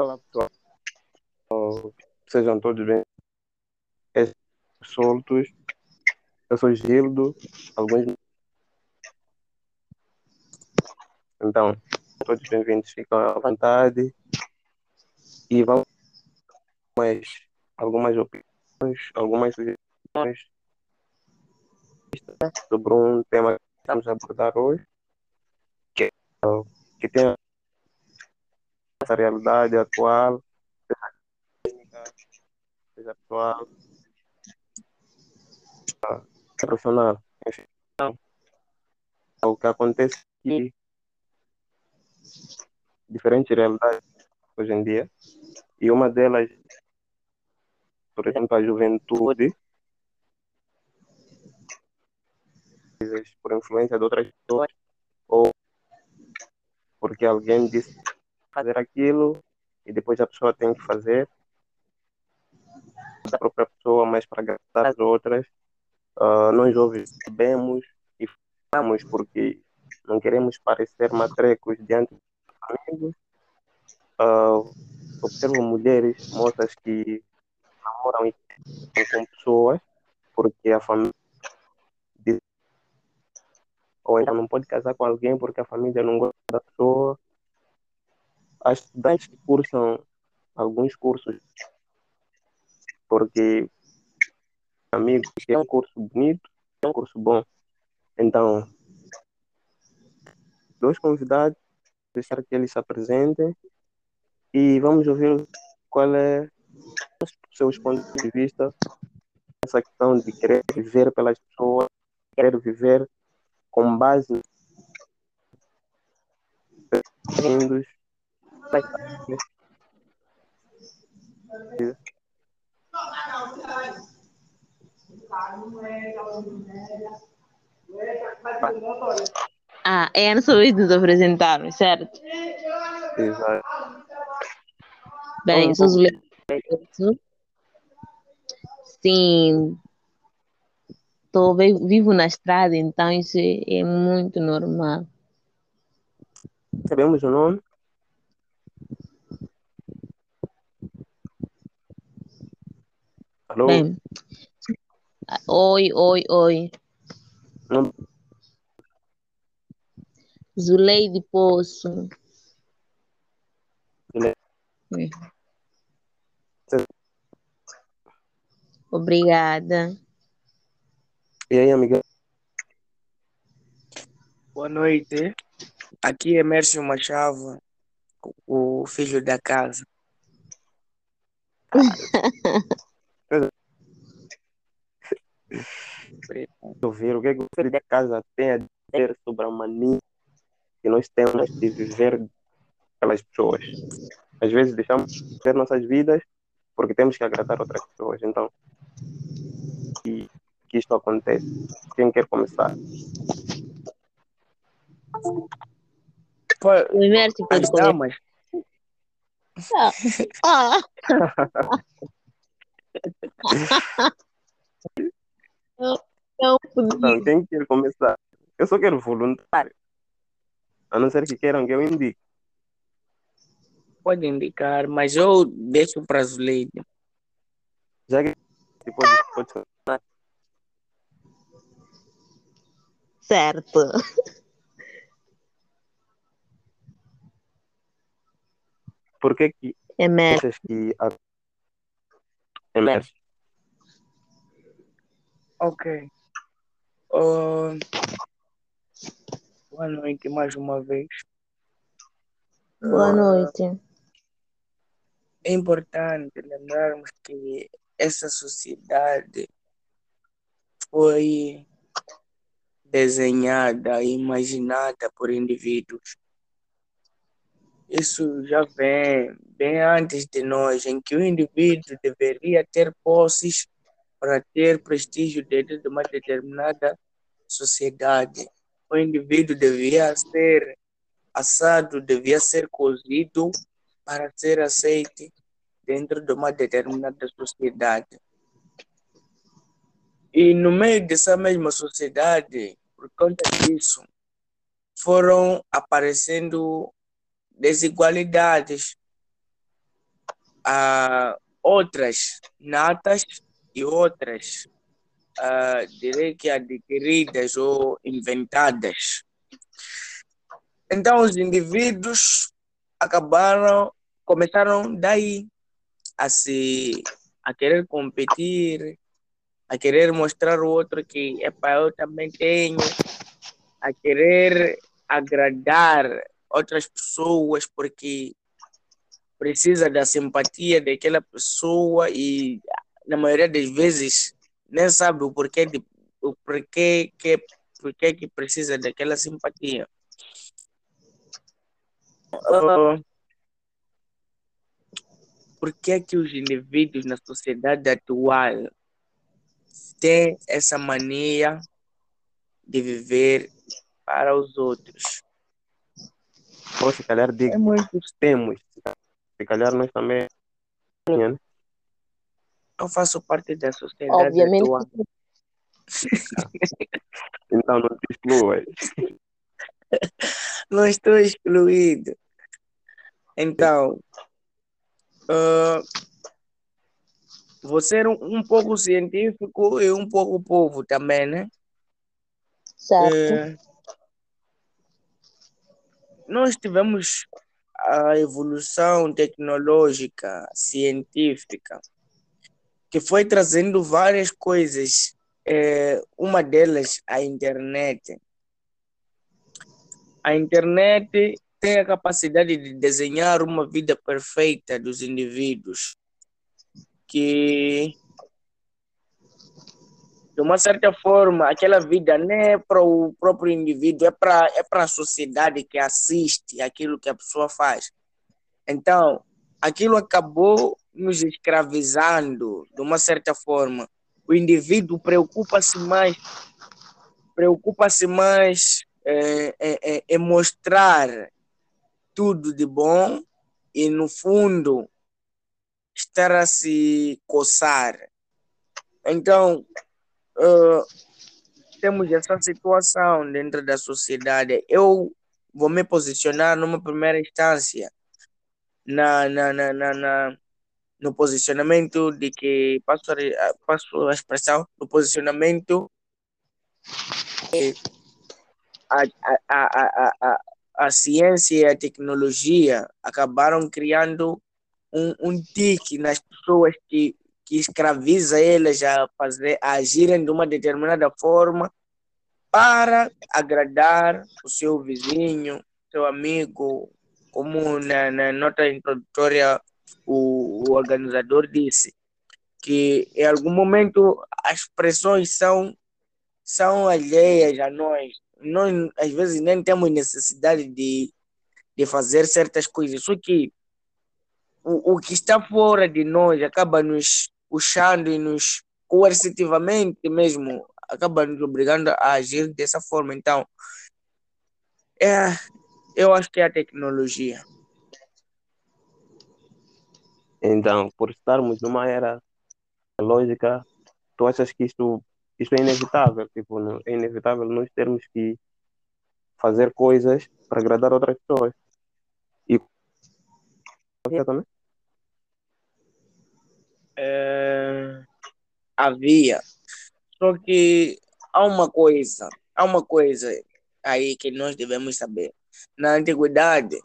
Olá, pessoal. Sejam todos bem soltos. Eu sou Gildo. Alguns. Então, todos bem-vindos. Ficam à vontade. E vamos mais algumas opiniões, algumas sugestões sobre um tema que estamos a abordar hoje, que, é, que tem essa realidade atual, seja atual, profissional. Enfim, o que acontece aqui, diferentes realidades hoje em dia, e uma delas, por exemplo, a juventude, por influência de outras pessoas, ou porque alguém disse fazer aquilo e depois a pessoa tem que fazer da própria pessoa, mas para agradar as outras. Uh, nós jovens sabemos e falamos porque não queremos parecer matrecos diante dos amigos. Uh, observo mulheres, moças que namoram e com pessoas porque a família ou então não pode casar com alguém porque a família não gosta da pessoa. As estudantes que cursam alguns cursos porque amigo é um curso bonito, é um curso bom. Então, dois convidados, deixar que eles se apresentem e vamos ouvir qual é os seus pontos de vista essa questão de querer viver pelas pessoas, querer viver com base Ah, é antes de nos apresentarmos, certo? Exato. Bem, sou. Sim, tô, vivo na estrada, então isso é muito normal. Sabemos o nome? Alô? Bem, oi, oi, oi. Não, Zuleide Poço. Zuleide. Obrigada. E aí, amiga? Boa noite. Aqui é Mércio Machado, o filho da casa. Ouvir o que o filho da casa tem a dizer sobre a mania que nós temos de viver pelas pessoas. Às vezes deixamos de viver nossas vidas porque temos que agradar outras pessoas. Então, e que isto acontece. Quem quer começar? Pô, O Imerso pode as começar. damas, Ah. Eu não Então, podia. quem quer começar? Eu só quero voluntário. A não ser que queiram que eu indique. pode indicar, mas eu deixo para Zuleide. Já que tipo, pode, pode começar. Certo. Por que que É achas que emerge? Ok. Ah, boa noite mais uma vez. Boa noite. É importante lembrarmos que essa sociedade foi desenhada e imaginada por indivíduos. Isso já vem bem antes de nós, em que o indivíduo deveria ter posses para ter prestígio dentro de uma determinada sociedade. O indivíduo devia ser assado, devia ser cozido para ser aceite dentro de uma determinada sociedade. E no meio dessa mesma sociedade, por conta disso, foram aparecendo desigualdades. há outras natas e outras, ah, direi que adquiridas ou inventadas. Então, os indivíduos acabaram, começaram daí a se a querer competir, a querer mostrar o outro que epa, eu também tenho, a querer agradar outras pessoas porque precisa da simpatia daquela pessoa e na maioria das vezes nem sabe o porquê de, o porquê que porquê que precisa daquela simpatia. Uh, por que que os indivíduos na sociedade atual têm essa mania de viver para os outros? Ou se calhar É digo, muito. temos. Se calhar nós também. né? Eu faço parte da sociedade Obviamente. atual. Então não te excluas. Não estou excluído. Então, ah, você é um, um pouco científico e um pouco povo também, né? Certo. Eh, nós tivemos a evolução tecnológica, científica, que foi trazendo várias coisas. Eh, uma delas, a internet. A internet tem a capacidade de desenhar uma vida perfeita dos indivíduos, que de uma certa forma, aquela vida não é para o próprio indivíduo, é para é para a sociedade que assiste aquilo que a pessoa faz. Então, aquilo acabou nos escravizando de uma certa forma. O indivíduo preocupa-se mais, preocupa-se mais é, é, é, em mostrar tudo de bom e, no fundo, estar a se coçar. Então, ah, temos essa situação dentro da sociedade. Eu vou me posicionar numa primeira instância na, na, na, na, na- no posicionamento de que passo a, passo a expressão no posicionamento eh, a, a, a, a, a, a ciência e a tecnologia acabaram criando um, um tique nas pessoas que, que escraviza elas a fazer a agirem de uma determinada forma para agradar o seu vizinho, seu amigo, como na, na nota introdutória o, o organizador disse, que em algum momento as pressões são, são alheias a nós. Nós, às vezes, nem temos necessidade de, de fazer certas coisas, só que o, o que está fora de nós acaba nos puxando e nos coercitivamente mesmo, acaba nos obrigando a agir dessa forma. Então, é, eu acho que é a tecnologia. Então, por estarmos numa era lógica, tu achas que isto, isto é inevitável? Tipo, não- é inevitável nós termos que fazer coisas para agradar outras pessoas. E também? É, havia. Só que há uma coisa, há uma coisa aí que nós devemos saber. Na antiguidade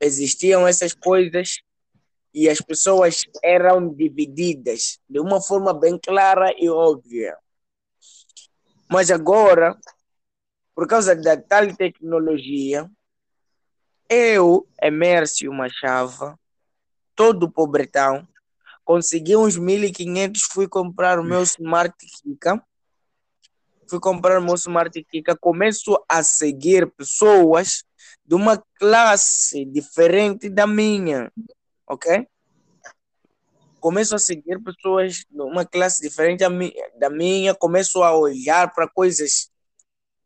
existiam essas coisas e as pessoas eram divididas de uma forma bem clara e óbvia. Mas agora, por causa da tal tecnologia, eu, Emércio Machava, todo pobretão, consegui uns 1.500, fui comprar o meu Smart Kika. Fui comprar o meu Smart Kika, começo a seguir pessoas de uma classe diferente da minha, ok? Começo a seguir pessoas de uma classe diferente da mi- da minha, começo a olhar para coisas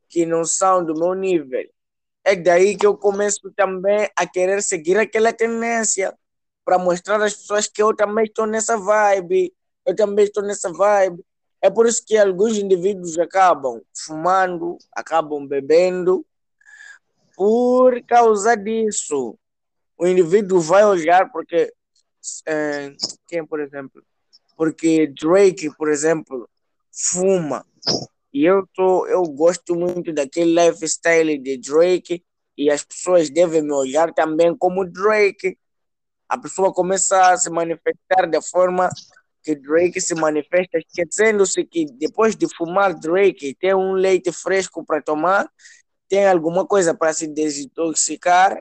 que não são do meu nível. É daí que eu começo também a querer seguir aquela tendência para mostrar às pessoas que eu também estou nessa vibe, eu também estou nessa vibe. É por isso que alguns indivíduos acabam fumando, acabam bebendo, por causa disso. O indivíduo vai olhar, porque eh, quem, por exemplo? Porque Drake, por exemplo, fuma. E eu, tô, eu gosto muito daquele lifestyle de Drake e as pessoas devem me olhar também como Drake. A pessoa começa a se manifestar da forma que Drake se manifesta, esquecendo-se que depois de fumar Drake, tem um leite fresco para tomar, tem alguma coisa para se desintoxicar,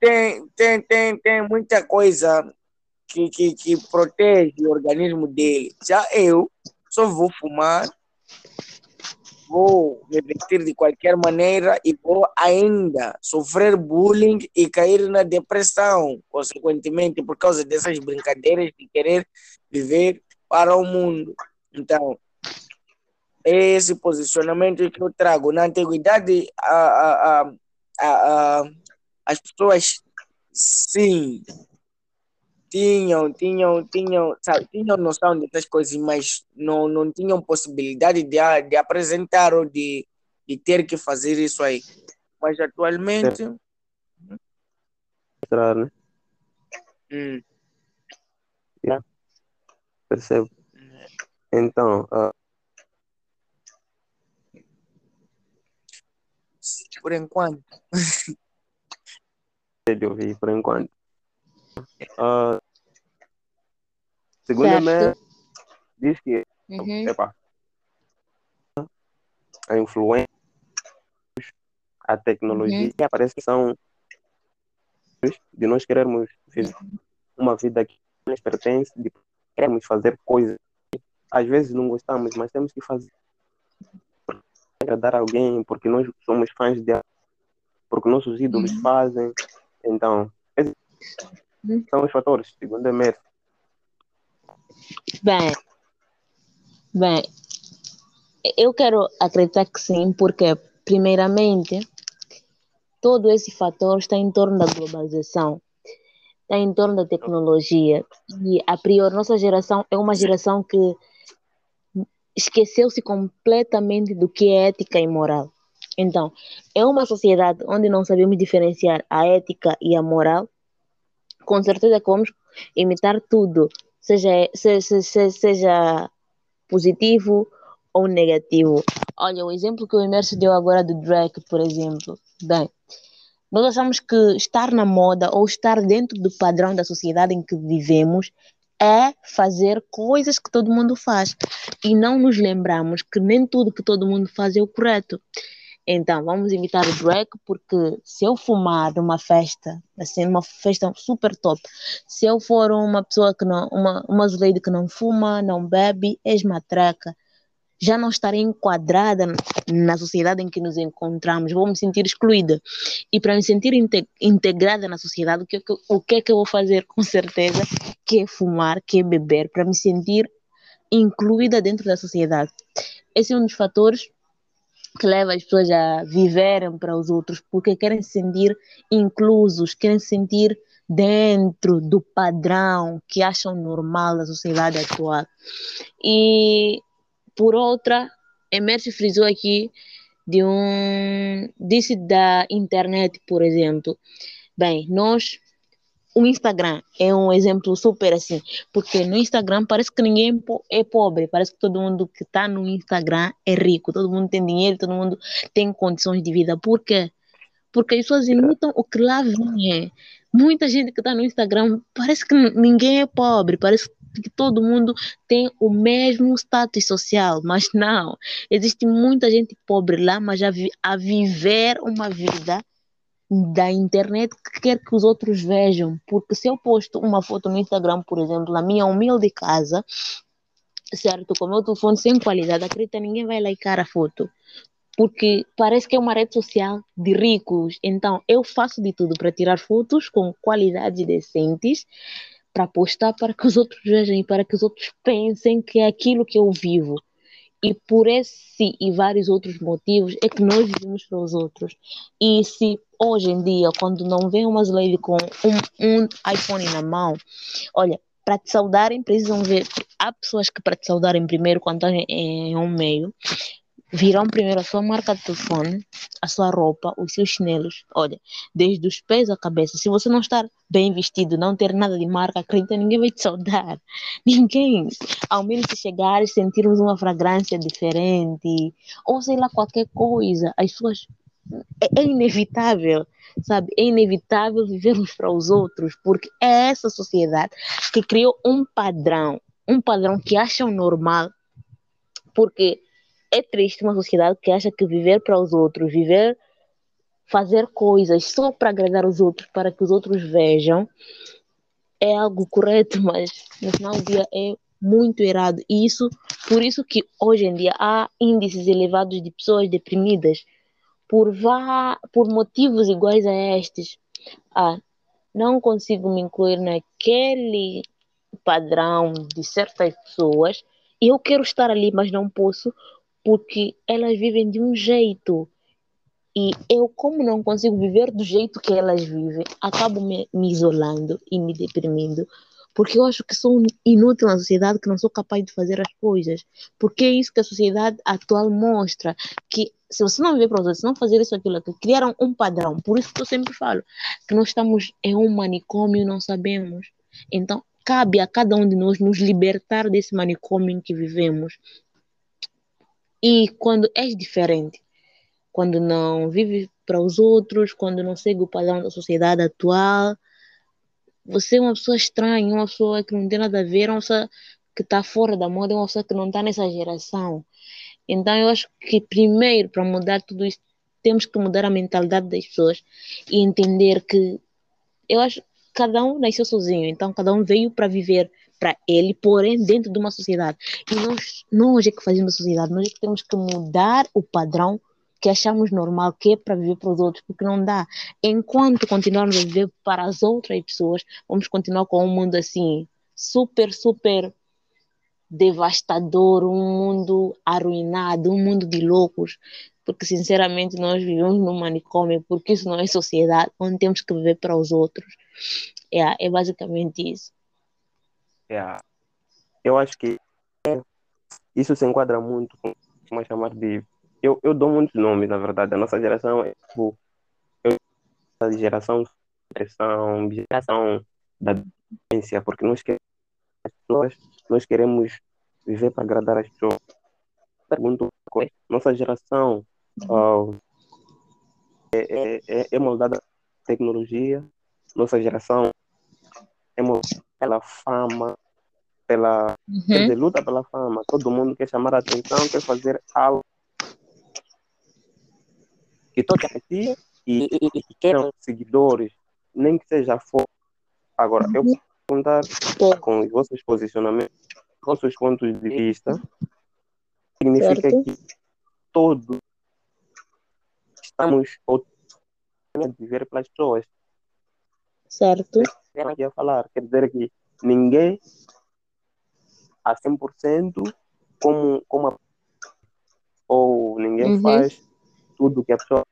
tem, tem, tem, tem muita coisa que, que, que protege o organismo dele. Já eu só vou fumar vou me vestir de qualquer maneira e vou ainda sofrer bullying e cair na depressão, consequentemente, por causa dessas brincadeiras de querer viver para o mundo. Então, é esse posicionamento que eu trago. Na antiguidade, a, a, a, a, as pessoas, sim, tinham, tinham, tinham, sabe, tinham noção dessas coisas, mas não, não tinham possibilidade de, de apresentar ou de, de ter que fazer isso aí. Mas atualmente. Mostrar, né? Hum. Yeah. Percebo. Então, uh, por enquanto. de ouvir por enquanto. Uh, segundo a minha, diz que Uhum. epa, a influência, a tecnologia que aparece são de nós querermos viver uma vida que nos pertence, de queremos fazer coisas. Às vezes não gostamos, mas temos que fazer para agradar alguém, porque nós somos fãs de porque nossos ídolos fazem. Então, esses Uhum. são os fatores, segundo a Mer. Bem, bem, eu quero acreditar que sim, porque, primeiramente, todo esse fator está em torno da globalização, está em torno da tecnologia. E, a priori, nossa geração é uma geração que esqueceu-se completamente do que é ética e moral. Então, é uma sociedade onde não sabemos diferenciar a ética e a moral. Com certeza que vamos imitar tudo, seja, seja, seja, positivo ou negativo. Olha, o exemplo que o Emerson deu agora do Drake, por exemplo. Bem, nós achamos que estar na moda ou estar dentro do padrão da sociedade em que vivemos é fazer coisas que todo mundo faz. E não nos lembramos que nem tudo que todo mundo faz é o correto. Então, vamos imitar o Drake, porque se eu fumar numa festa, assim, numa festa super top, se eu for uma pessoa que não, uma, uma lady que não fuma, não bebe, és matraca, já não estarei enquadrada na sociedade em que nos encontramos, vou me sentir excluída. E para me sentir inte integrada na sociedade, o que, o que é que eu vou fazer? Com certeza, que é fumar, que é beber, para me sentir incluída dentro da sociedade. Esse é um dos fatores que leva as pessoas a viverem para os outros, porque querem se sentir inclusos, querem se sentir dentro do padrão que acham normal da sociedade atual. E, por outra, Emerson frisou aqui de um, disse da internet, por exemplo. Bem, nós o Instagram é um exemplo super assim, porque no Instagram parece que ninguém é pobre, parece que todo mundo que está no Instagram é rico, todo mundo tem dinheiro, todo mundo tem condições de vida. Por quê? Porque as pessoas imitam o que lá vem. Muita gente que está no Instagram parece que ninguém é pobre, parece que todo mundo tem o mesmo status social, mas não. Existe muita gente pobre lá, mas a, vi a viver uma vida da internet que quer que os outros vejam. Porque se eu posto uma foto no Instagram, por exemplo, na minha humilde casa, certo, com o meu telefone sem qualidade, acredita, ninguém vai licar a foto. Porque parece que é uma rede social de ricos. Então, eu faço de tudo para tirar fotos com qualidades decentes, para postar para que os outros vejam e para que os outros pensem que é aquilo que eu vivo. E por esse e vários outros motivos é que nós vivemos para os outros. E se hoje em dia, quando não vem uma lady com um, um iPhone na mão, olha, para te saudarem precisam ver. Há pessoas que para te saudarem primeiro, quando estão em um meio, virão primeiro a sua marca de telefone, a sua roupa, os seus chinelos. Olha, desde os pés à cabeça. Se você não estar bem vestido, não ter nada de marca, acredita, ninguém vai te saudar. Ninguém. Ao menos se chegar e sentirmos uma fragrância diferente, ou sei lá, qualquer coisa, as suas. É, é inevitável, sabe? É inevitável vivermos para os outros, porque é essa sociedade que criou um padrão, um padrão que acham normal, porque é triste uma sociedade que acha que viver para os outros, viver, fazer coisas só para agradar os outros, para que os outros vejam, é algo correto, mas no final do dia é muito errado. E isso, por isso que hoje em dia há índices elevados de pessoas deprimidas por, por motivos iguais a estes. Ah, não consigo me incluir naquele padrão de certas pessoas. Eu quero estar ali, mas não posso porque elas vivem de um jeito. E eu, como não consigo viver do jeito que elas vivem, acabo me, me isolando e me deprimindo. Porque eu acho que sou inútil na sociedade, que não sou capaz de fazer as coisas. Porque é isso que a sociedade atual mostra. Que se você não viver para os outros, se não fazer isso, aquilo, que criaram um padrão. Por isso que eu sempre falo que nós estamos em um manicômio e não sabemos. Então, cabe a cada um de nós nos libertar desse manicômio em que vivemos e quando és diferente, quando não vive para os outros, quando não segue o padrão da sociedade atual, você é uma pessoa estranha, uma pessoa que não tem nada a ver, uma pessoa que está fora da moda, uma pessoa que não está nessa geração. Então eu acho que primeiro para mudar tudo isso temos que mudar a mentalidade das pessoas e entender que eu acho que cada um nasceu sozinho, então cada um veio para viver para ele, porém dentro de uma sociedade. E nós, nós é que fazemos a sociedade, nós é que temos que mudar o padrão que achamos normal, que é para viver para os outros, porque não dá. Enquanto continuarmos a viver para as outras pessoas, vamos continuar com um mundo assim, super, super devastador, um mundo arruinado, um mundo de loucos, porque sinceramente nós vivemos num manicômio, porque isso não é sociedade, onde temos que viver para os outros. É, é basicamente isso. É, eu acho que isso se enquadra muito com que chamar de. Eu, eu dou muitos nomes, na verdade. A nossa geração é tipo. Eu, a geração geração, geração da vivência, porque nós queremos nós queremos viver para agradar as pessoas. Pergunto, nossa geração é, é, é, é moldada tecnologia, nossa geração é moldada pela fama, pela uhum. luta pela fama. Todo mundo quer chamar a atenção, quer fazer algo que toque aprecia e, e, e queiram seguidores, nem que seja foco. Agora, uhum. eu vou contar com os vossos posicionamentos, vossos pontos de vista, significa certo. que todos estamos a viver pelas pessoas. Certo. Ela ia falar, quer dizer que ninguém a 100% como, como a, ou ninguém uhum. faz tudo que a pessoa,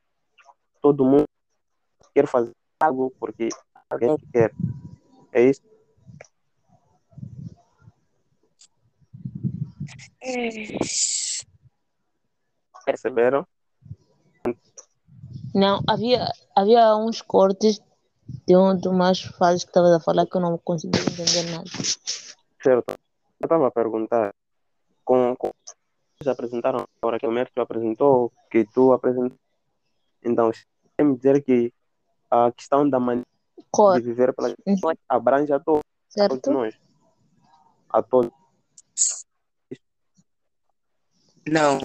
todo mundo quer fazer algo porque alguém quer. É isso? Perceberam? Não, havia, havia uns cortes de um de umas fases que estava a falar que eu não consegui entender nada. Certo. Eu estava a perguntar, com, com já apresentaram agora que o Mércio apresentou, que tu apresentou. Então, quer me dizer que a questão da maneira de viver pela abrange a todos, certo. nós. A todos. Não.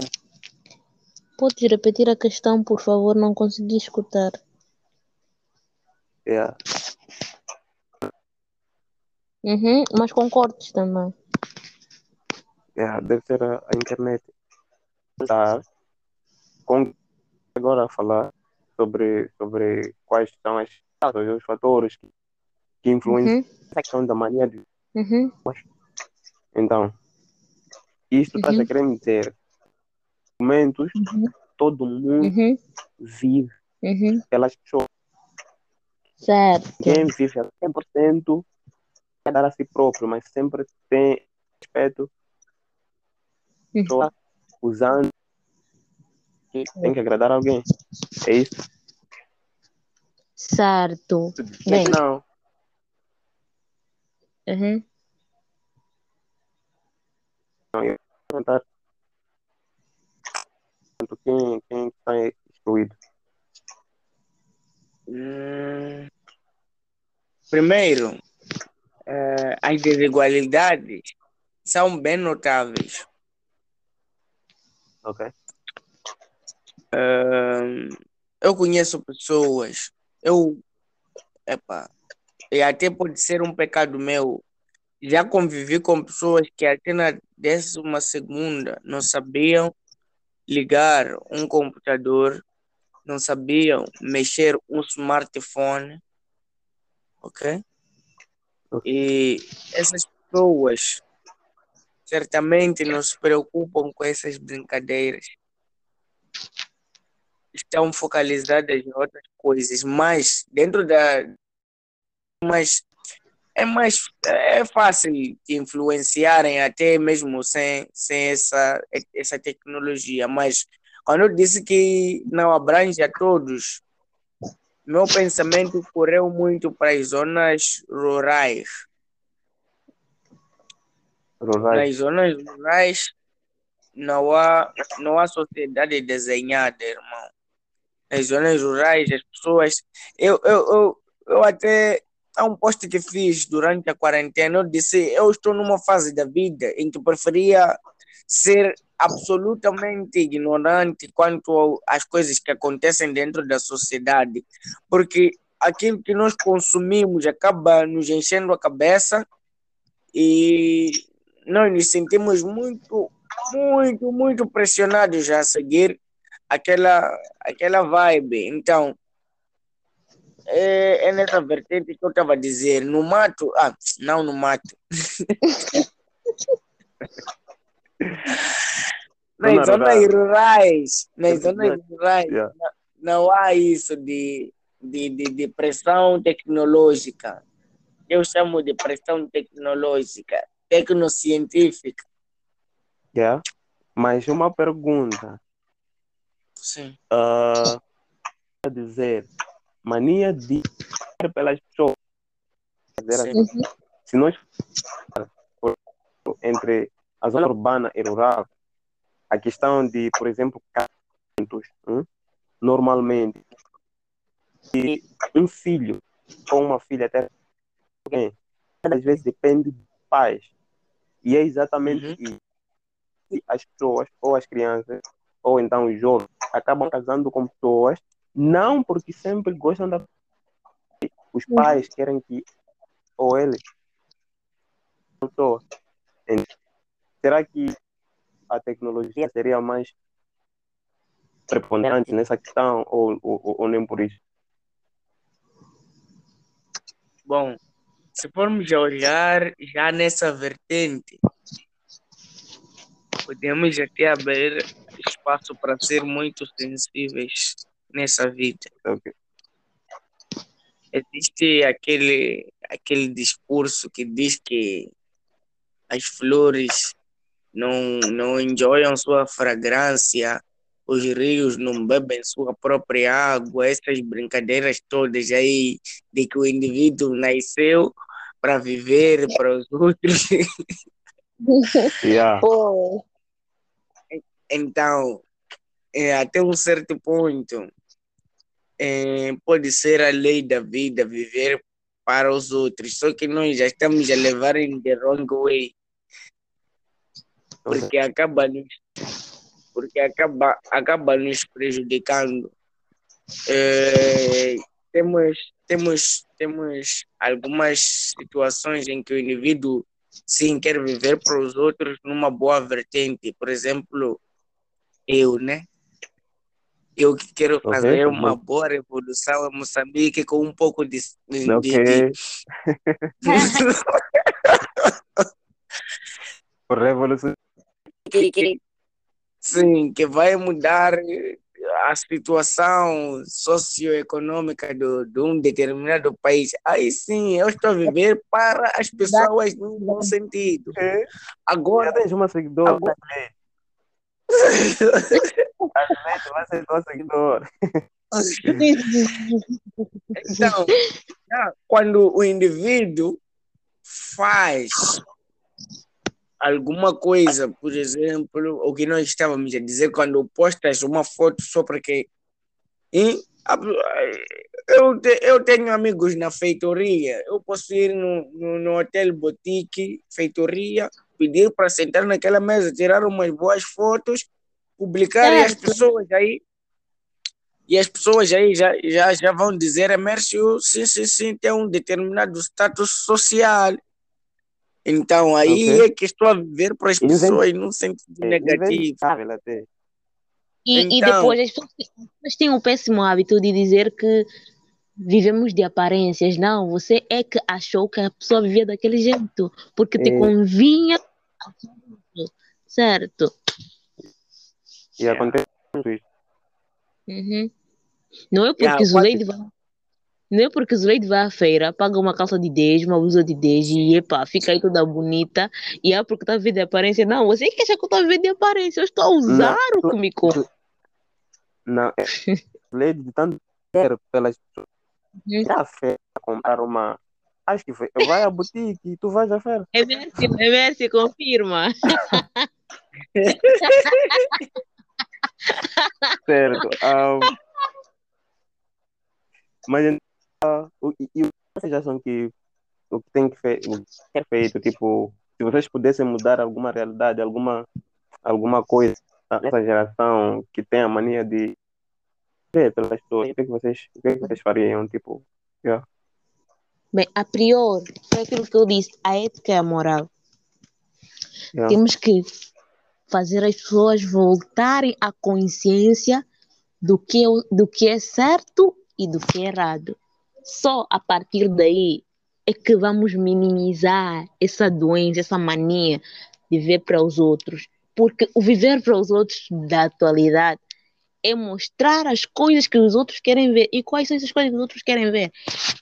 Pode repetir a questão, por favor? Não consegui escutar. Yeah. Uhum, mas com cortes também. Yeah, deve ser a, a internet. Tá. Com, agora a falar sobre, sobre quais são as os fatores que, que influenciam uhum. a questão da mania de. Uhum. Então, isto está uhum. a querer dizer momentos uhum. todo mundo uhum. vive uhum. pelas pessoas. Certo. Quem vive a 100% é dar a si próprio, mas sempre tem respeito uhum. usando tem que agradar alguém. É isso? Certo. Bem. Não. Uhum. Não, eu vou perguntar. Quem, quem está excluído? Hum, Primeiro, eh, as desigualdades são bem notáveis. Ok. Eu conheço pessoas, eu, epa, e até pode ser um pecado meu, já convivi com pessoas que até na décima segunda não sabiam ligar um computador, não sabiam mexer um smartphone, ok? E essas pessoas certamente não se preocupam com essas brincadeiras. Estão focalizadas em outras coisas, mas dentro da. Mas é mais é fácil influenciarem até mesmo sem, sem essa, essa tecnologia. Mas quando eu disse que não abrange a todos, meu pensamento correu muito para as zonas rurais. Rurais. Nas zonas rurais não há, não há sociedade desenhada, irmão. Nas zonas rurais, as pessoas. Eu, eu, eu, eu até. Há um post que fiz durante a quarentena. Eu disse: eu estou numa fase da vida em que preferia ser absolutamente ignorante quanto às coisas que acontecem dentro da sociedade, porque aquilo que nós consumimos acaba nos enchendo a cabeça e nós nos sentimos muito, muito, muito pressionados a seguir aquela, aquela vibe. Então, é, é nessa vertente que eu estava a dizer. No mato, ah, não no mato. nas Zona zonas rurais, nas Zona zonas rurais, Yeah. não, não há isso de, de, de, de pressão tecnológica. Eu chamo de pressão tecnológica, tecnocientífica. Yeah. Mas uma pergunta. Sim. ah, quer dizer, mania de pelas pessoas. Quer dizer, Sim. se nós entre a zona urbana e rural, a questão de, por exemplo, casamentos, hum, normalmente, e um filho ou uma filha até alguém, às vezes depende dos pais. E é exatamente Uhum. isso. E As pessoas, ou as crianças, ou então os jovens, acabam casando com pessoas, não porque sempre gostam da. Os pais querem que, ou eles, pessoa. Ent- Será que a tecnologia seria mais preponderante nessa questão ou, ou, ou nem por isso? Bom, se formos a olhar já nessa vertente, podemos até abrir espaço para ser muito sensíveis nessa vida. Ok. Existe aquele, aquele discurso que diz que as flores não, não enjoyam sua fragrância, os rios não bebem sua própria água, essas brincadeiras todas aí de que o indivíduo nasceu para viver para os outros. Yeah. Então, é, até um certo ponto, é, pode ser a lei da vida viver para os outros, só que nós já estamos a levar em the wrong way. Porque acaba nos, porque acaba, acaba nos prejudicando. Eh, temos, temos, temos algumas situações em que o indivíduo sim quer viver para os outros numa boa vertente. Por exemplo, eu, né? Eu que quero fazer tudo uma boa revolução em Moçambique com um pouco de, de, de, Ok. Por revolução. Que, que, sim, que vai mudar a situação socioeconômica do, de um determinado país. Aí sim, eu estou a viver para as pessoas num bom sentido. Já Agora, tens uma seguidora. agora Azeite vai ser teu seguidor. Então, quando o indivíduo faz alguma coisa, por exemplo, o que nós estávamos a dizer, quando postas uma foto só para que. Eu, te- eu tenho amigos na feitoria, eu posso ir no, no, no hotel boutique, feitoria, pedir para sentar naquela mesa, tirar umas boas fotos, publicar e as pessoas aí e as pessoas aí já, já, já vão dizer, Mércio, sim, sim, sim, tem um determinado status social. Então aí Ok. é que estou a viver para as pessoas num sentido negativo. até. E, e Então- depois as pessoas, as pessoas têm o péssimo hábito de dizer que vivemos de aparências. Não, você é que achou que a pessoa vivia daquele jeito, porque te É. convinha, certo? E acontece muito isso. Uhum. Não é porque Yeah, Zuleide vai. Não é porque Zuleide vai à feira, paga uma calça de 10, uma blusa de 10 e epa, fica aí toda bonita. E é porque está viver de aparência. Não, você que acha que eu estou viver de aparência. Eu estou a usar o que me compra. Não, é lei de tanto quer pelas pessoas. Ir à feira comprar uma. Acho que foi. Vai à boutique e tu vais à feira. É Mercy, é Mercy, confirma. Certo. Ah, mas e, e vocês acham que o que tem que fe- o que é feito, tipo, se vocês pudessem mudar alguma realidade, alguma, alguma coisa nessa geração que tem a mania de ver pelas pessoas, o que, é que vocês, o que, é que vocês fariam? Tipo, yeah. Bem, a priori, foi aquilo que eu disse, a ética e a moral. Yeah. Temos que fazer as pessoas voltarem à consciência do que, é do que é certo e do que é errado. Só a partir daí é que vamos minimizar essa doença, essa mania de ver para os outros. Porque o viver para os outros da atualidade é mostrar as coisas que os outros querem ver. E quais são essas coisas que os outros querem ver?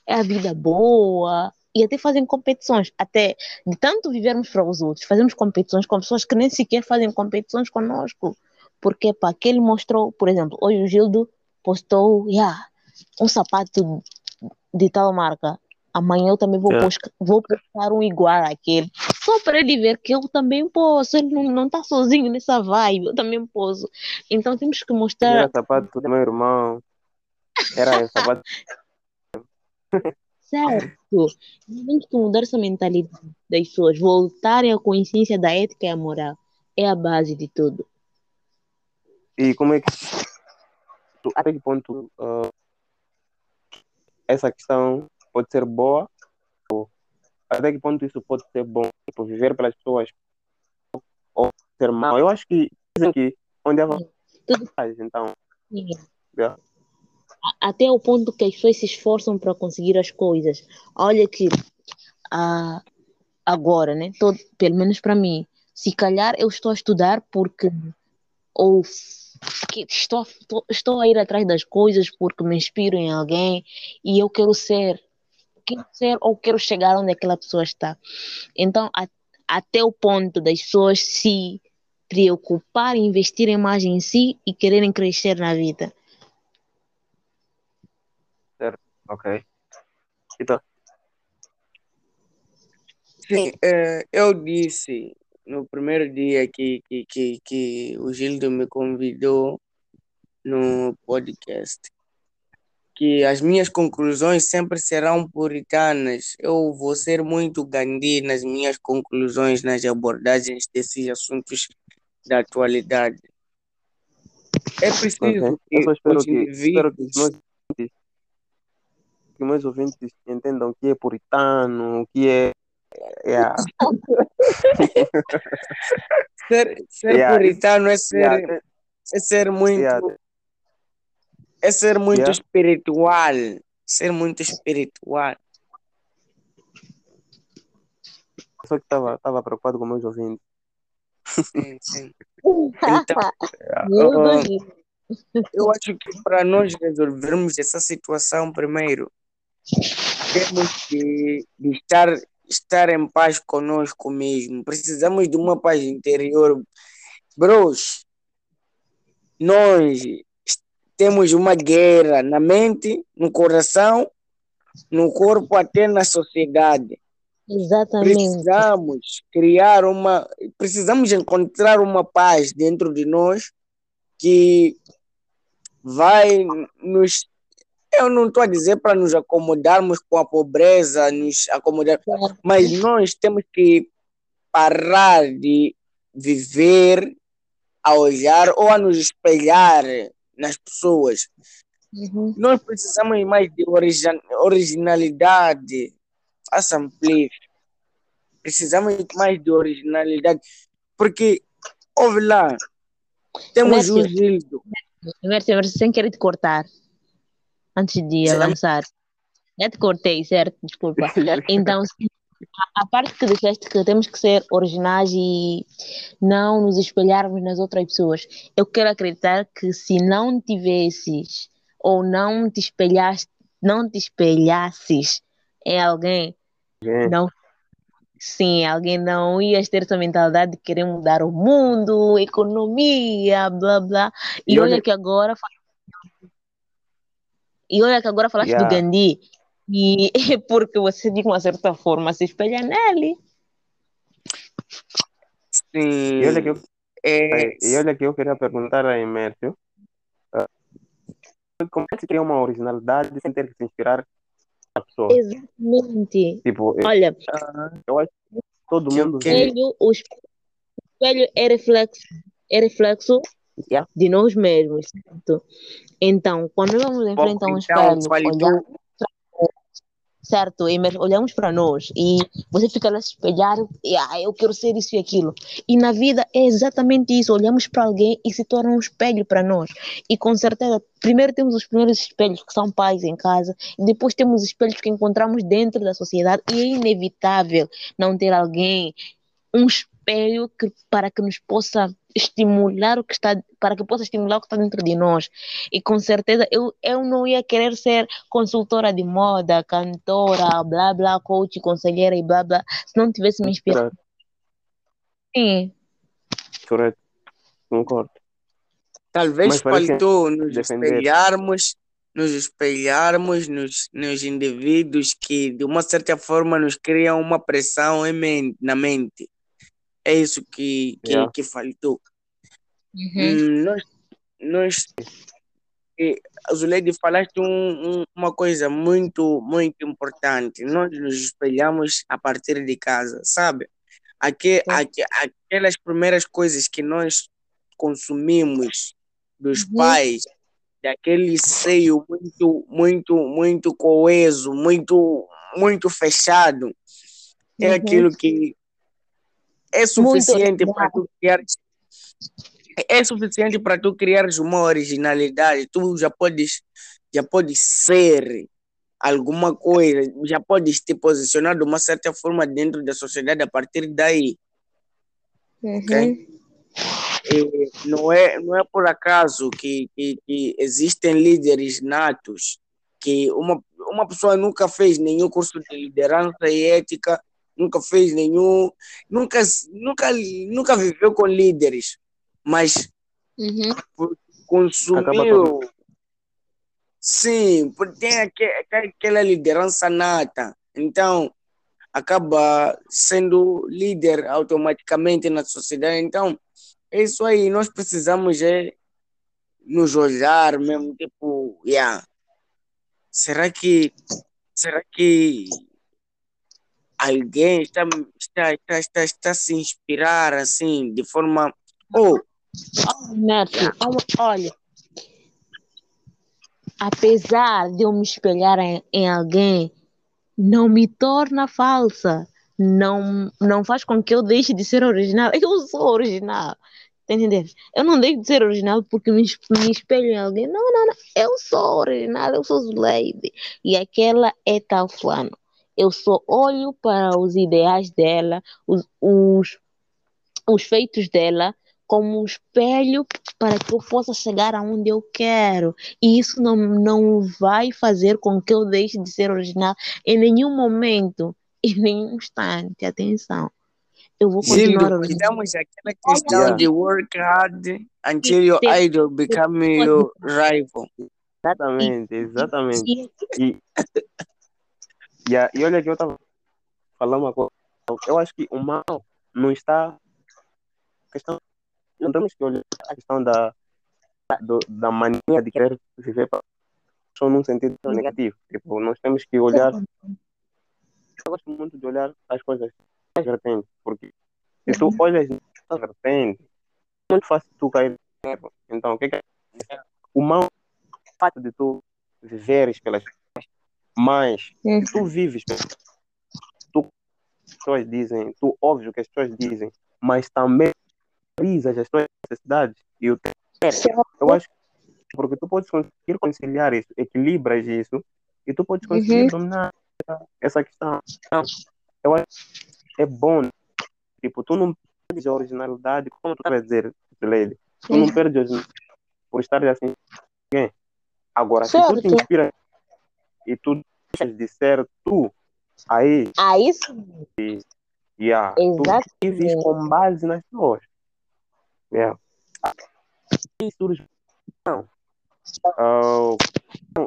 É a vida boa. E até fazem competições. Até de tanto vivermos para os outros, fazemos competições com pessoas que nem sequer fazem competições conosco. Porque, pá, que ele mostrou, por exemplo, hoje o Gildo postou yeah, um sapato de tal marca. Amanhã eu também vou, Yeah. postar, vou postar um igual àquele. Só para ele ver que eu também posso. Ele não, não tá sozinho nessa vibe, eu também posso. Então temos que mostrar. Era sapato do meu irmão. Era sapato. Certo. Temos que mudar essa mentalidade das pessoas, voltarem à consciência da ética e a moral. É a base de tudo. E como é que. Até que ponto ah, essa questão pode ser boa? Até que ponto isso pode ser bom? Tipo, viver pelas pessoas ou ser mal? Eu acho que dizem que onde Tudo- vontade, então. Yeah. Até o ponto que as pessoas se esforçam para conseguir as coisas. Olha que ah, agora, né? Todo, pelo menos para mim, se calhar eu estou a estudar porque ou que estou, estou, estou a ir atrás das coisas porque me inspiro em alguém e eu quero ser, quero ser ou quero chegar onde aquela pessoa está. Então, a- até o ponto das pessoas se preocuparem, investirem mais em si e quererem crescer na vida. Ok. Então, Sim, eh, eu disse no primeiro dia que, que, que, que o Gildo me convidou no podcast que as minhas conclusões sempre serão puritanas. Eu vou ser muito Gandhi nas minhas conclusões, nas abordagens desses assuntos da atualidade. É preciso ok. Eu que só espero os que, espero que meus ouvintes, que meus ouvintes entendam o que é puritano, o que é. Yeah, ser, ser Yeah, puritano é ser, yeah, é ser muito é ser muito espiritual, ser muito espiritual. Só que estava preocupado com meus ouvintes. Sim, sim. Então, eu acho que para nós resolvermos essa situação primeiro, temos que de estar, estar em paz conosco mesmo. Precisamos de uma paz interior. Bros, nós temos uma guerra na mente, no coração, no corpo, até na sociedade. Exatamente. Precisamos criar uma. Precisamos encontrar uma paz dentro de nós que vai nos. Eu não estou a dizer para nos acomodarmos com a pobreza, nos acomodar, mas nós temos que parar de viver a olhar ou a nos espelhar nas pessoas. Uhum. Nós precisamos mais de origi- originalidade. Faça amplifique. Precisamos mais de originalidade. Porque, ouve lá, temos um Mércio. Gildo. Mércio, Mércio, sem querer te cortar, antes de avançar. Já te cortei, certo? Desculpa. Então, a, parte que disseste que temos que ser originais e não nos espelharmos nas outras pessoas, eu quero acreditar que se não tivesses ou não te espelhaste, não te espelhasses em alguém, É, não, sim, alguém não ias ter essa mentalidade de querer mudar o mundo, economia, blá blá. E, E olha, olha- que agora fa- e olha que agora falaste do Yeah. Gandhi e é porque você de uma certa forma se espelha nele. Sim. E olha que eu, É, e olha que eu queria perguntar a Emércio, ah, como é que se cria uma originalidade sem ter que se inspirar na pessoa? Exatamente. Tipo, eu, Olha, eu acho que todo mundo vê. espelho, o espelho é reflexo, é reflexo. De nós mesmos, certo? Então, quando vamos enfrentar um então, espelho, olhamos certo? Emer- Olhamos para nós e você fica lá se espelhar, e, ah, eu quero ser isso e aquilo. E na vida é exatamente isso. Olhamos para alguém e se torna um espelho para nós. E com certeza, primeiro temos os primeiros espelhos que são pais em casa, e depois temos espelhos que encontramos dentro da sociedade. E é inevitável não ter alguém, um espelho que, para que nos possa estimular o que está, para que possa estimular o que está dentro de nós. E com certeza eu, eu não ia querer ser consultora de moda, cantora, blá blá, coach, conselheira e blá blá, se não tivesse me inspirado. Correto, Sim, correto. Concordo. Talvez faltou nos defender. espelharmos, nos espelharmos nos, nos indivíduos que, de uma certa forma, nos criam uma pressão em men- na mente. É isso que, que, Yeah. que faltou. Uhum. Hum, nós, nós e, Zuleide, falaste um, um- uma coisa muito, muito importante. Nós nos espelhamos a partir de casa, sabe? Aque, aque, aquelas primeiras coisas que nós consumimos dos Uhum. pais, daquele seio muito, muito, muito coeso, muito, muito fechado, é Uhum. aquilo que é suficiente para tu criar é suficiente para tu criares uma originalidade. Tu já podes, já podes ser alguma coisa, já podes te posicionar de uma certa forma dentro da sociedade a partir daí. Uhum. ok? E não é, não é por acaso que, que, que existem líderes natos que uma, uma pessoa nunca fez nenhum curso de liderança e ética, nunca fez nenhum, nunca, nunca, nunca viveu com líderes, mas Uhum. Acaba consumiu. Sim, porque tem aque- aque- aquela liderança nata. Então, acaba sendo líder automaticamente na sociedade. Então, é isso aí. Nós precisamos é nos olhar mesmo, tipo, yeah. Será que será que alguém está, está, está, está, está se inspirar assim, de forma. Oh, Mércio, olha, apesar de eu me espelhar em, em alguém, não me torna falsa. Não, não faz com que eu deixe de ser original. Eu sou original. Tá entendendo? Eu não deixo de ser original porque me, me espelho em alguém. Não, não, não. Eu sou original, eu sou Zuleide. E aquela é tal fulano. Eu só olho para os ideais dela, os, os, os feitos dela, como um espelho para que eu possa chegar aonde eu quero. E isso não, não vai fazer com que eu deixe de ser original em nenhum momento, em nenhum instante. Atenção. eu vou continuar Gildo, estamos aquela questão de work hard until your Sim. idol become your rival. Exatamente, exatamente. Sim, E, e, a- e olha que eu estava falando uma coisa. Eu acho que o mal não está. Questão, não temos que olhar a questão da, do- da mania de querer viver para só num sentido negativo. Tipo, nós temos que olhar. Eu gosto muito de olhar as coisas mais vertentes, porque se tu olhas nas vertentes, é muito fácil tu cair. Então, o que é que é? O mal, o fato de tu viveres pelas mas Uhum. tu vives, tu as pessoas dizem, tu ouves o que as pessoas dizem, mas também realizas as tuas necessidades e o teu eu acho que porque tu podes conseguir conciliar isso, equilibras isso e tu podes conseguir Uhum. dominar essa, questão. Então, eu acho que é bom, tipo, tu não perdes a originalidade, como tu vai dizer, Lady, tu não perdes a originalidade por estar assim. Agora, se tu te Certo. inspiras e tu deixas de ser tu, aí, Ah, isso yeah, tu Exato. vives com base nas pessoas. Yeah. Aí surge. Não. Ah,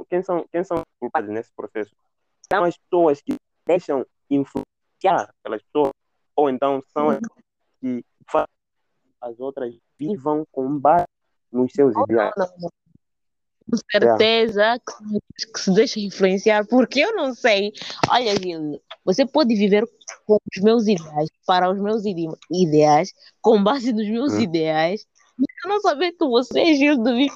quem, são, quem são os culpados nesse processo? São as pessoas que deixam influenciar pelas pessoas, ou então são as que fazem as outras vivam com base nos seus ideais. Não, não. Com certeza que, que se deixa influenciar, porque eu não sei. Olha, Gil, você pode viver com os meus ideais, para os meus ide- ideais, com base nos meus Hum. ideais, mas eu não saber que você, Gil, vive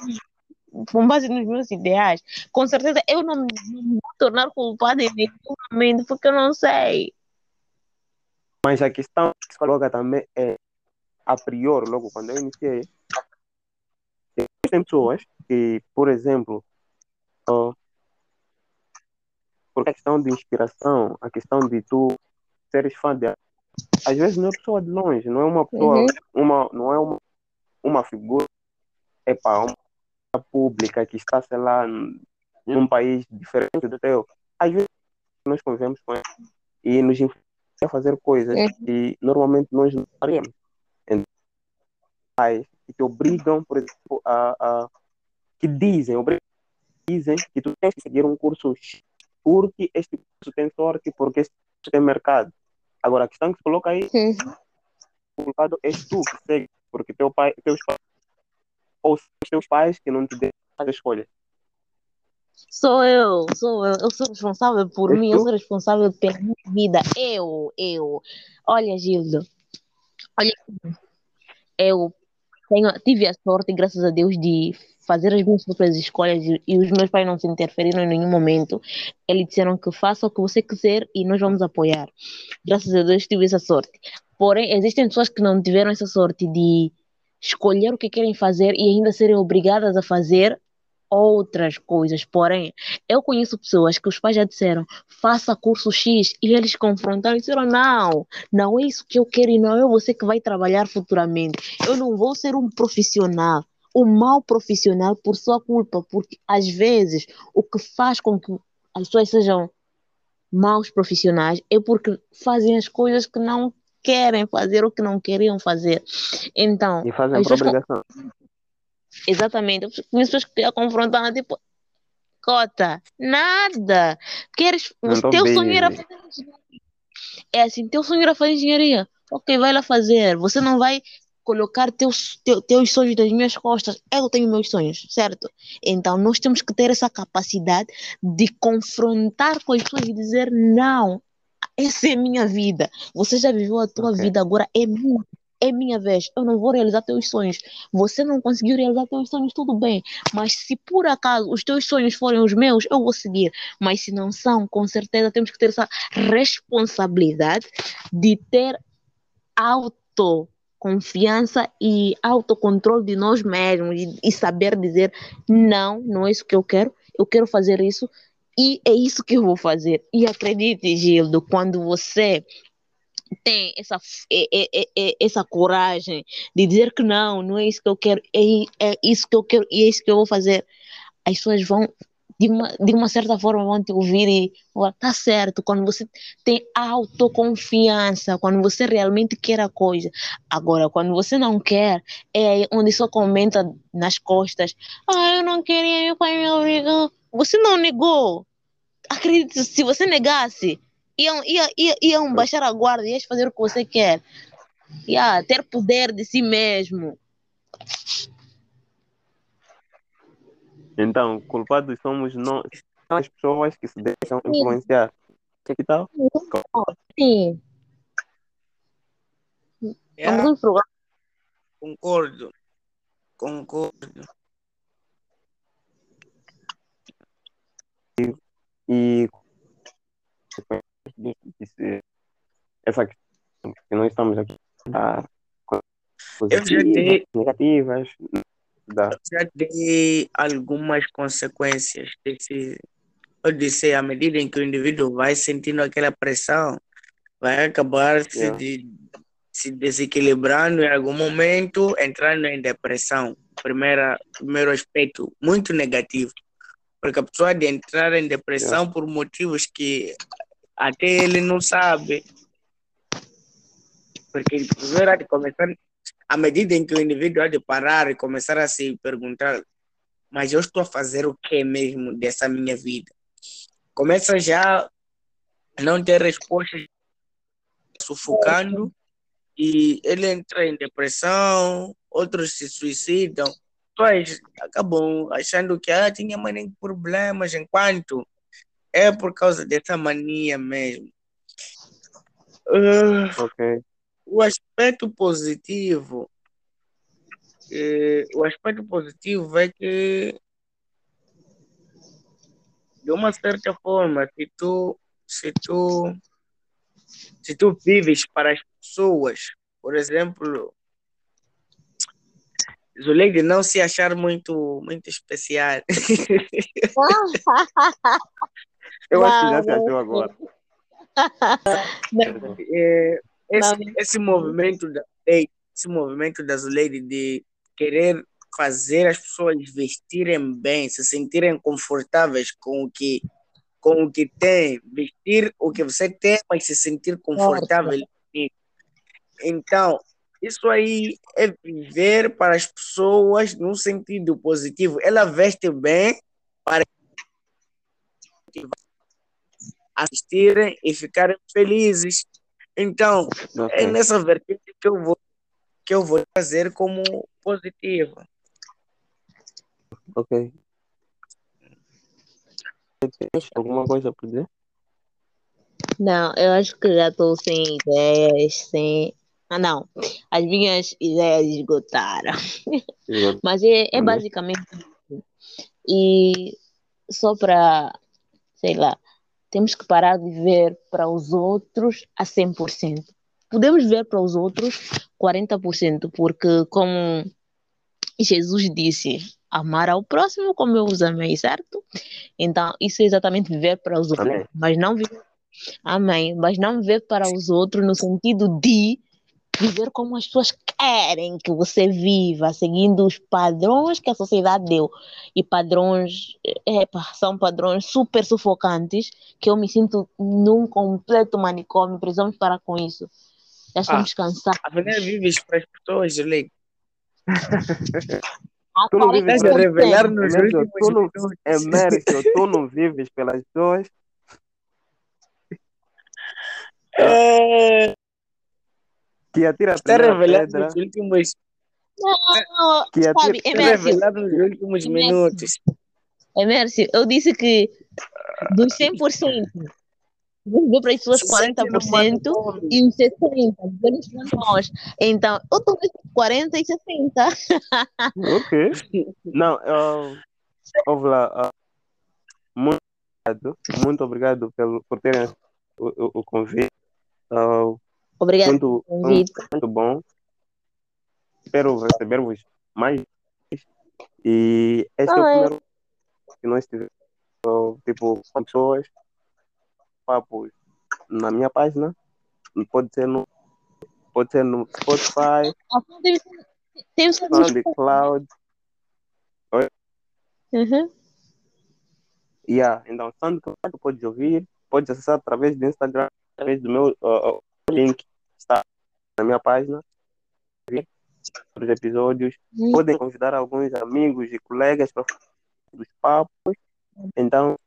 com base nos meus ideais. Com certeza eu não me não me vou tornar culpada em nenhum momento, porque eu não sei. Mas a questão que se coloca também é, a priori, logo quando eu iniciei, tem pessoas que, por exemplo, ah, por questão de inspiração, a questão de tu seres fã de às vezes não é pessoa de longe, não é uma pessoa, Uhum. uma, não é uma, uma figura, é para uma pública que está, sei lá, num país diferente do teu. Às vezes nós convivemos com ele e nos influencia a fazer coisas Uhum. que normalmente nós não faríamos. Então, pais que te obrigam, por exemplo, a, a que dizem, dizem que tu tens que seguir um curso porque este curso tem sorte, porque este curso tem mercado. Agora, a questão que se coloca aí, o culpado és tu que segue, porque teu pai, teus pais, ou teus pais que não te deixam fazer escolhas. Sou eu, sou eu, eu sou responsável por És mim, eu tu? sou responsável pela minha vida. Eu, eu. Olha, Gildo, olha, eu tenho, tive a sorte, graças a Deus, de fazer as minhas próprias escolhas e, e os meus pais não se interferiram em nenhum momento. Eles disseram que faça o que você quiser e nós vamos apoiar. Graças a Deus tive essa sorte. Porém, existem pessoas que não tiveram essa sorte de escolher o que querem fazer e ainda serem obrigadas a fazer outras coisas. Porém, eu conheço pessoas que os pais já disseram, faça curso X, e eles confrontaram e disseram, não, não é isso que eu quero e não é você que vai trabalhar futuramente. Eu não vou ser um profissional, um mau profissional por sua culpa, porque às vezes o que faz com que as pessoas sejam maus profissionais é porque fazem as coisas que não querem fazer ou que não queriam fazer. Então, E fazem por obrigação. Exatamente. Eu pessoas que a confrontaram, tipo, cota, nada. Queres, o teu sonho era fazer engenharia. É assim, teu sonho era fazer engenharia. Ok, vai lá fazer. Você não vai colocar teus, teu, teus sonhos nas minhas costas. Eu tenho meus sonhos, certo? Então, nós temos que ter essa capacidade de confrontar com as pessoas e dizer, não, essa é minha vida. Você já viveu a tua Ok. vida, agora é minha. É minha vez, eu não vou realizar teus sonhos. Você não conseguiu realizar teus sonhos, tudo bem. Mas se por acaso os teus sonhos forem os meus, eu vou seguir. Mas se não são, com certeza temos que ter essa responsabilidade de ter autoconfiança e autocontrole de nós mesmos e, e saber dizer: não, não é isso que eu quero, eu quero fazer isso e é isso que eu vou fazer. E acredite, Gildo, quando você tem essa, essa coragem de dizer que não, não é isso que eu quero, é, é isso que eu quero e é isso que eu vou fazer, as pessoas vão de uma, de uma certa forma vão te ouvir e falar, tá certo, quando você tem autoconfiança, quando você realmente quer a coisa. Agora, quando você não quer, é onde só comenta nas costas, ah, eu não queria, meu pai me obrigou. Você não negou. Acredite, se você negasse, iam, iam, iam, iam baixar a guarda, ias fazer o que você quer. Yeah, ter poder de si mesmo. Então, culpados somos nós, as pessoas que se deixam influenciar. Que tal? Sim. Yeah, programas. concordo. Concordo. E disse essa questão que nós estamos aqui a Eu dei, negativas, da, já dei algumas consequências desse. Eu disse, à medida em que o indivíduo vai sentindo aquela pressão, vai acabar se, Yeah. de- se desequilibrando em algum momento, entrando em depressão. Primeira, primeiro aspecto, muito negativo. Porque a pessoa de entrar em depressão por motivos que até ele não sabe. Porque primeiro há de começar, à medida em que o indivíduo há de parar e começar a se perguntar, mas eu estou a fazer o que mesmo dessa minha vida? Começa já a não ter respostas, sufocando, e ele entra em depressão, outros se suicidam, pessoas acabam achando que ah, tinha mais problemas, enquanto é por causa dessa mania mesmo. Ah, ok, o aspecto positivo, eh, o aspecto positivo é que, de uma certa forma, se tu, se tu, se tu vives para as pessoas, por exemplo, Zuleide não se achar muito, muito especial. eu acho que já se achou agora. Eh, esse, esse movimento da esse movimento da Zuleide de querer fazer as pessoas vestirem bem, se sentirem confortáveis com o que com o que tem, vestir o que você tem, mas se sentir confortável. Então, isso aí é viver para as pessoas num sentido positivo. Ela veste bem para assistirem e ficarem felizes. Então, é Ok, nessa vertente que eu vou que eu vou fazer como positivo. ok. Tens alguma coisa para dizer? Não, eu acho que já estou sem ideias, sem. Ah, não. As minhas ideias esgotaram. Exato. Mas é, é Olha. basicamente isso. E só para, sei lá, temos que parar de ver para os outros a 100%. Podemos ver para os outros 40%, porque como Jesus disse, amar ao próximo como eu os amei, certo? Então, isso é exatamente viver para os outros, Amém. mas não viver, amém, mas não viver para os outros no sentido de viver como as pessoas querem que você viva, seguindo os padrões que a sociedade deu. E padrões, epa, são padrões super sufocantes, que eu me sinto num completo manicômio, precisamos parar com isso. Já estamos cansados. Afinal, vives para as pessoas, Julie. Há Tu não vives a para- 40%. revelar nos Emércio, últimos tu não-. Emércio, tu não vives pelas pessoas, É, que atira a Está revelar pedra, nos últimos, Não, que sabe, atira... a Emércio, revelar nos últimos Emércio. minutos. Emércio, eu disse que dos 100%, vamos ver para as pessoas 40% e os 60%, vamos para nós. Então, eu estou entre 40 e 60. Ok. Não, uh, ouve lá. muito obrigado, muito obrigado pelo, por terem o, o, o convite. Ah, Obrigada muito, pelo convite. muito bom. Espero receber-vos mais. E este é o Ah, é. primeiro que nós tivemos, tipo, com pessoas, papos na minha página. Pode ser no, pode ser no Spotify, Ah, Tem, tem SoundCloud. Uhum. Yeah, então, SoundCloud tu podes ouvir, podes acessar através do Instagram, através do meu uh, link, está na minha página, os episódios. Podem convidar alguns amigos e colegas para dos papos. Então,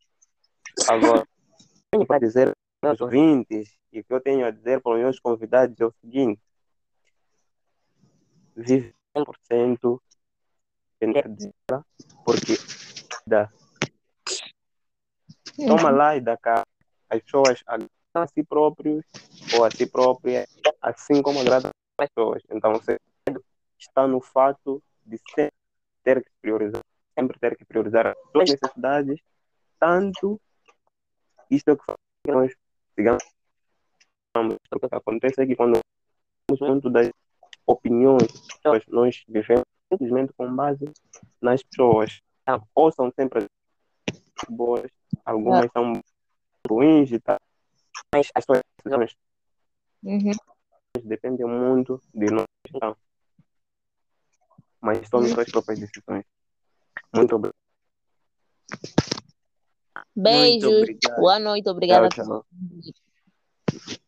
agora, tenho para dizer aos ouvintes e o que eu tenho a dizer para os meus convidados é o seguinte: vive 100% energia, porque dá. Toma lá e dá cá. As pessoas agradam a si próprios ou a si próprias, assim como agradam as pessoas. Então, você está no fato de sempre ter que priorizar, sempre ter que priorizar as suas necessidades, tanto isto é que nós sigamos. O que acontece é que quando falamos muito das opiniões, nós- nós vivemos simplesmente com base nas pessoas. Então, Ou são sempre boas, algumas são ruins e tal, mas as suas decisões Uhum. dependem muito de nós. Então, mas tome suas próprias decisões. Muito obrigado. Beijos. obrigado. Boa noite. Obrigada. Tchau, tchau.